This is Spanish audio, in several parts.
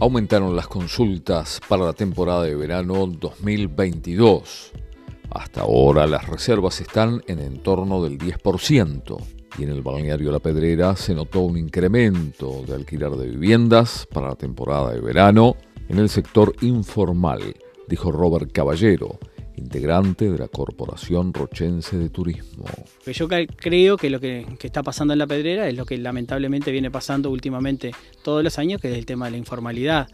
Aumentaron las consultas para la temporada de verano 2022. Hasta ahora las reservas están en en torno del 10% y en el balneario La Pedrera se notó un incremento de alquiler de viviendas para la temporada de verano en el sector informal, dijo Robert Caballero, integrante de la Corporación Rochense de Turismo. Yo creo que lo que, está pasando en la pedrera es lo que lamentablemente viene pasando últimamente todos los años, que es el tema de la informalidad.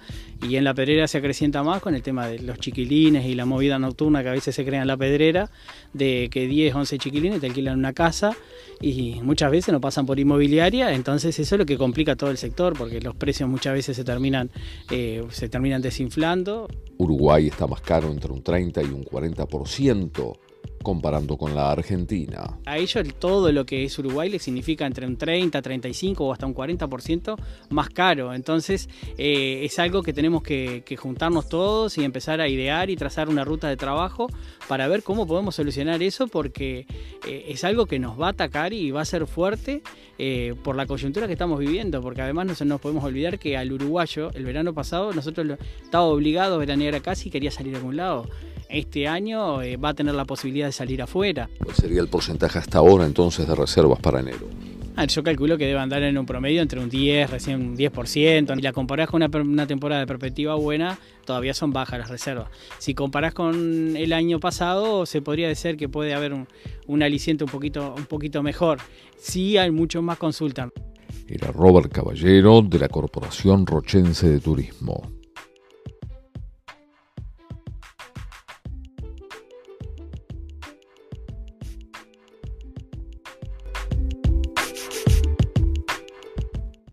Y en la pedrera se acrecienta más con el tema de los chiquilines y la movida nocturna que a veces se crea en la pedrera, de que 10, 11 chiquilines te alquilan una casa y muchas veces no pasan por inmobiliaria, entonces eso es lo que complica todo el sector, porque los precios muchas veces se terminan, eh, se terminan desinflando. Uruguay está más caro entre un 30 y un 40% comparando con la Argentina. A ellos todo lo que es Uruguay les significa entre un 30, 35 o hasta un 40% más caro. Entonces eh, es algo que tenemos que, juntarnos todos y empezar a idear y trazar una ruta de trabajo para ver cómo podemos solucionar eso porque eh, es algo que nos va a atacar y va a ser fuerte eh, por la coyuntura que estamos viviendo. Porque además no nos podemos olvidar que al uruguayo el verano pasado nosotros estaba obligado a veranear acá si quería salir a algún lado este año eh, va a tener la posibilidad de salir afuera. ¿Cuál sería el porcentaje hasta ahora entonces de reservas para enero? Ah, yo calculo que debe andar en un promedio entre un 10, recién un 10%. Si la comparás con una, temporada de perspectiva buena, todavía son bajas las reservas. Si comparás con el año pasado, se podría decir que puede haber un, un aliciente un poquito, un poquito mejor. Sí hay mucho más consultas. Era Robert Caballero de la Corporación Rochense de Turismo.